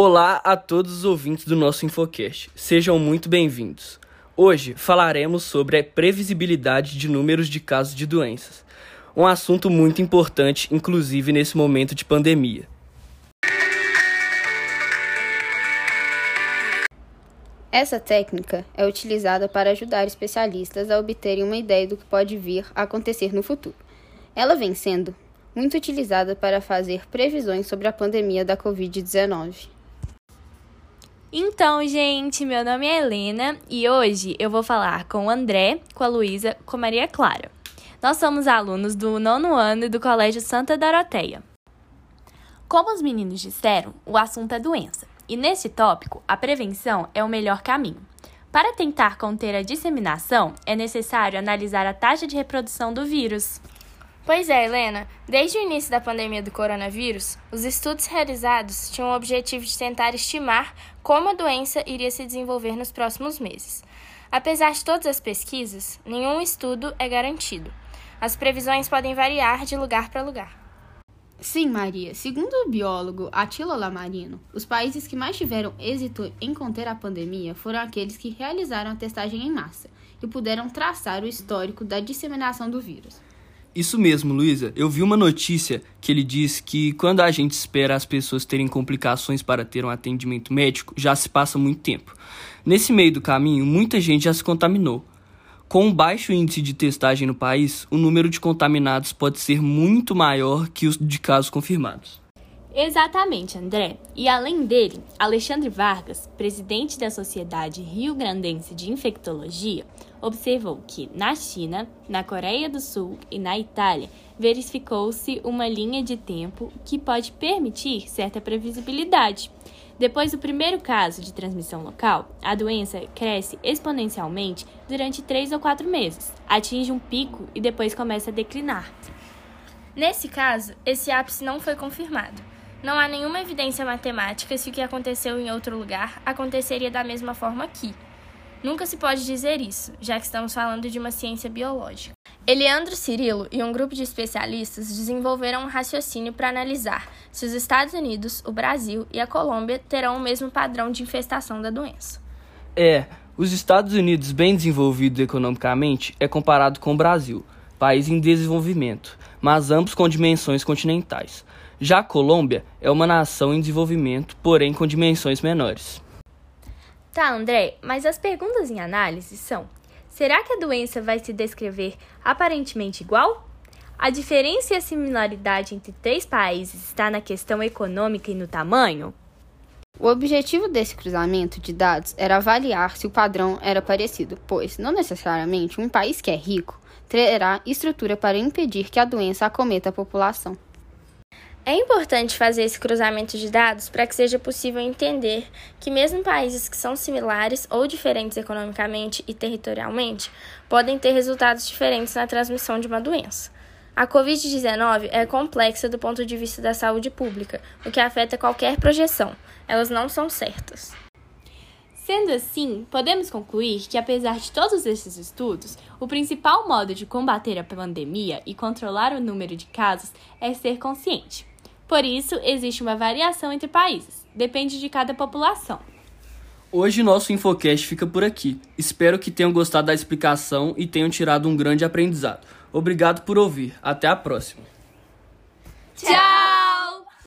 Olá a todos os ouvintes do nosso Infocast. Sejam muito bem-vindos. Hoje falaremos sobre a previsibilidade de números de casos de doenças. Um assunto muito importante, inclusive nesse momento de pandemia. Essa técnica é utilizada para ajudar especialistas a obterem uma ideia do que pode vir a acontecer no futuro. Ela vem sendo muito utilizada para fazer previsões sobre a pandemia da Covid-19. Então, gente, meu nome é Helena e hoje eu vou falar com o André, com a Luísa, com a Maria Clara. Nós somos alunos do nono ano do Colégio Santa Doroteia. Como os meninos disseram, o assunto é doença, e neste tópico, a prevenção é o melhor caminho. Para tentar conter a disseminação, é necessário analisar a taxa de reprodução do vírus. Pois é, Helena. Desde o início da pandemia do coronavírus, os estudos realizados tinham o objetivo de tentar estimar como a doença iria se desenvolver nos próximos meses. Apesar de todas as pesquisas, nenhum estudo é garantido. As previsões podem variar de lugar para lugar. Sim, Maria. Segundo o biólogo Attila Lamarino, os países que mais tiveram êxito em conter a pandemia foram aqueles que realizaram a testagem em massa e puderam traçar o histórico da disseminação do vírus. Isso mesmo, Luísa. Eu vi uma notícia que ele diz que quando a gente espera as pessoas terem complicações para ter um atendimento médico, já se passa muito tempo. Nesse meio do caminho, muita gente já se contaminou. Com um baixo índice de testagem no país, o número de contaminados pode ser muito maior que os de casos confirmados. Exatamente, André. E além dele, Alexandre Vargas, presidente da Sociedade Rio Grandense de Infectologia, observou que na China, na Coreia do Sul e na Itália verificou-se uma linha de tempo que pode permitir certa previsibilidade. Depois do primeiro caso de transmissão local, a doença cresce exponencialmente durante três ou quatro meses, atinge um pico e depois começa a declinar. Nesse caso, esse ápice não foi confirmado. Não há nenhuma evidência matemática se o que aconteceu em outro lugar aconteceria da mesma forma aqui. Nunca se pode dizer isso, já que estamos falando de uma ciência biológica. Eliandro Cirilo e um grupo de especialistas desenvolveram um raciocínio para analisar se os Estados Unidos, o Brasil e a Colômbia terão o mesmo padrão de infestação da doença. É, os Estados Unidos, bem desenvolvidos economicamente, é comparado com o Brasil, país em desenvolvimento, mas ambos com dimensões continentais. Já a Colômbia é uma nação em desenvolvimento, porém com dimensões menores. Tá, André, mas as perguntas em análise são: será que a doença vai se descrever aparentemente igual? A diferença e a similaridade entre três países está na questão econômica e no tamanho? O objetivo desse cruzamento de dados era avaliar se o padrão era parecido, pois não necessariamente um país que é rico terá estrutura para impedir que a doença acometa a população. É importante fazer esse cruzamento de dados para que seja possível entender que, mesmo países que são similares ou diferentes economicamente e territorialmente, podem ter resultados diferentes na transmissão de uma doença. A Covid-19 é complexa do ponto de vista da saúde pública, o que afeta qualquer projeção. Elas não são certas. Sendo assim, podemos concluir que, apesar de todos esses estudos, o principal modo de combater a pandemia e controlar o número de casos é ser consciente. Por isso, existe uma variação entre países, depende de cada população. Hoje nosso Infocast fica por aqui. Espero que tenham gostado da explicação e tenham tirado um grande aprendizado. Obrigado por ouvir. Até a próxima.